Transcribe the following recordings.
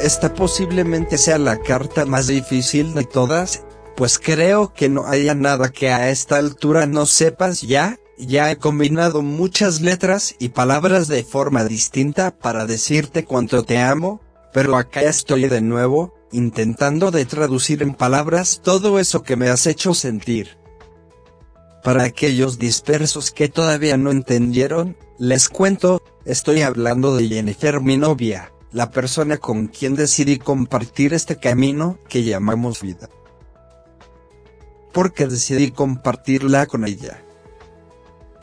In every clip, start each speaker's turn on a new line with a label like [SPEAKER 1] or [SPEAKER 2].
[SPEAKER 1] esta posiblemente sea la carta más difícil de todas, pues creo que no haya nada que a esta altura no sepas ya, ya he combinado muchas letras y palabras de forma distinta para decirte cuánto te amo, pero acá estoy de nuevo, intentando de traducir en palabras todo eso que me has hecho sentir. Para aquellos dispersos que todavía no entendieron, les cuento, estoy hablando de Jennifer mi novia, la persona con quien decidí compartir este camino que llamamos vida. Porque decidí compartirla con ella.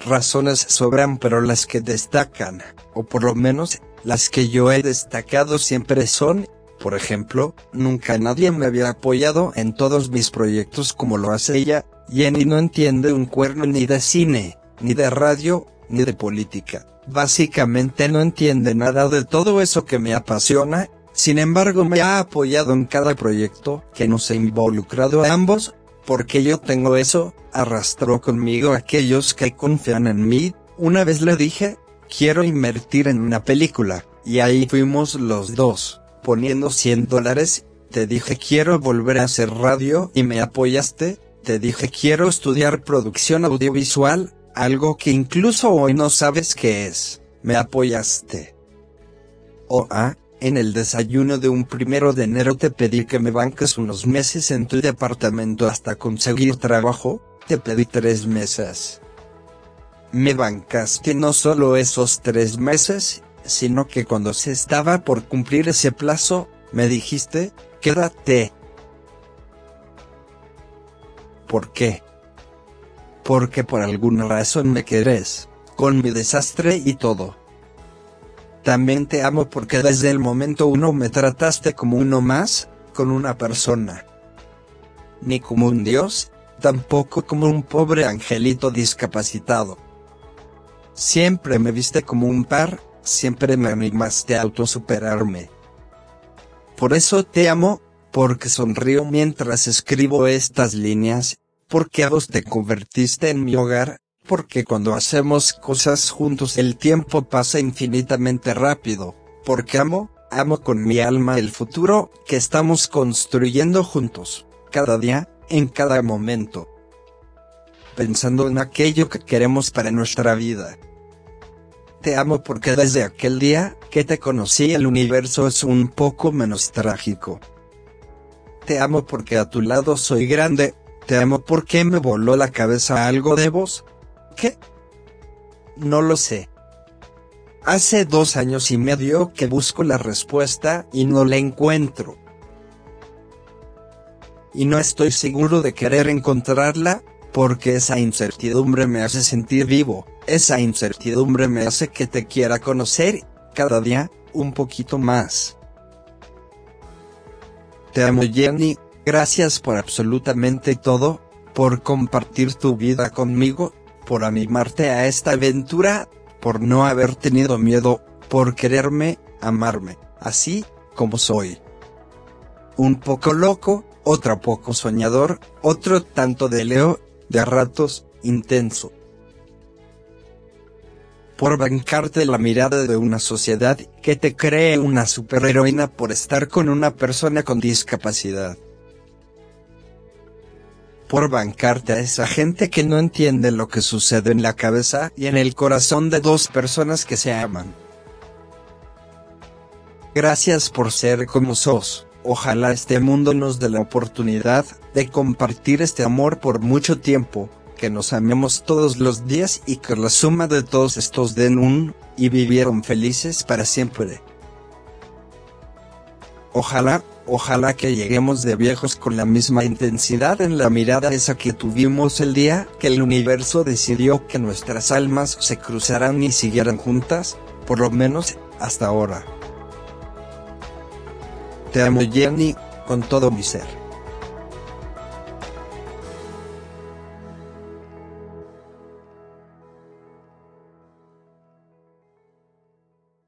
[SPEAKER 1] Razones sobran pero las que destacan, o por lo menos, las que yo he destacado siempre son, por ejemplo, nunca nadie me había apoyado en todos mis proyectos como lo hace ella, Jenny no entiende un cuerno ni de cine, ni de radio, ni de política. Básicamente no entiende nada de todo eso que me apasiona, sin embargo me ha apoyado en cada proyecto que nos ha involucrado a ambos, porque yo tengo eso, arrastró conmigo aquellos que confían en mí, una vez le dije, quiero invertir en una película, y ahí fuimos los dos poniendo 100 dólares, te dije quiero volver a hacer radio y me apoyaste, te dije quiero estudiar producción audiovisual, algo que incluso hoy no sabes qué es, me apoyaste. O ah, en el desayuno de un primero de enero te pedí que me banques unos meses en tu departamento hasta conseguir trabajo, te pedí tres meses. Me bancaste no solo esos tres meses, sino que cuando se estaba por cumplir ese plazo, me dijiste, quédate. ¿Por qué? Porque por alguna razón me querés, con mi desastre y todo. También te amo porque desde el momento uno me trataste como uno más, con una persona. Ni como un dios, tampoco como un pobre angelito discapacitado. Siempre me viste como un par, siempre me animaste a autosuperarme. Por eso te amo, porque sonrío mientras escribo estas líneas, porque a vos te convertiste en mi hogar, porque cuando hacemos cosas juntos el tiempo pasa infinitamente rápido, porque amo, amo con mi alma el futuro que estamos construyendo juntos, cada día, en cada momento. Pensando en aquello que queremos para nuestra vida. Te amo porque desde aquel día que te conocí el universo es un poco menos trágico. Te amo porque a tu lado soy grande, te amo porque me voló la cabeza algo de vos. ¿Qué? No lo sé. Hace dos años y medio que busco la respuesta y no la encuentro. Y no estoy seguro de querer encontrarla, porque esa incertidumbre me hace sentir vivo, esa incertidumbre me hace que te quiera conocer, cada día, un poquito más. Te amo Jenny, gracias por absolutamente todo, por compartir tu vida conmigo, por animarte a esta aventura, por no haber tenido miedo, por quererme, amarme, así, como soy. Un poco loco, otro poco soñador, otro tanto de Leo, de ratos, intenso. Por bancarte la mirada de una sociedad que te cree una superheroína por estar con una persona con discapacidad. Por bancarte a esa gente que no entiende lo que sucede en la cabeza y en el corazón de dos personas que se aman. Gracias por ser como sos. Ojalá este mundo nos dé la oportunidad de compartir este amor por mucho tiempo, que nos amemos todos los días y que la suma de todos estos den un, y vivieron felices para siempre. Ojalá, ojalá que lleguemos de viejos con la misma intensidad en la mirada esa que tuvimos el día que el universo decidió que nuestras almas se cruzaran y siguieran juntas, por lo menos, hasta ahora. Te amo Jenny, con todo mi ser.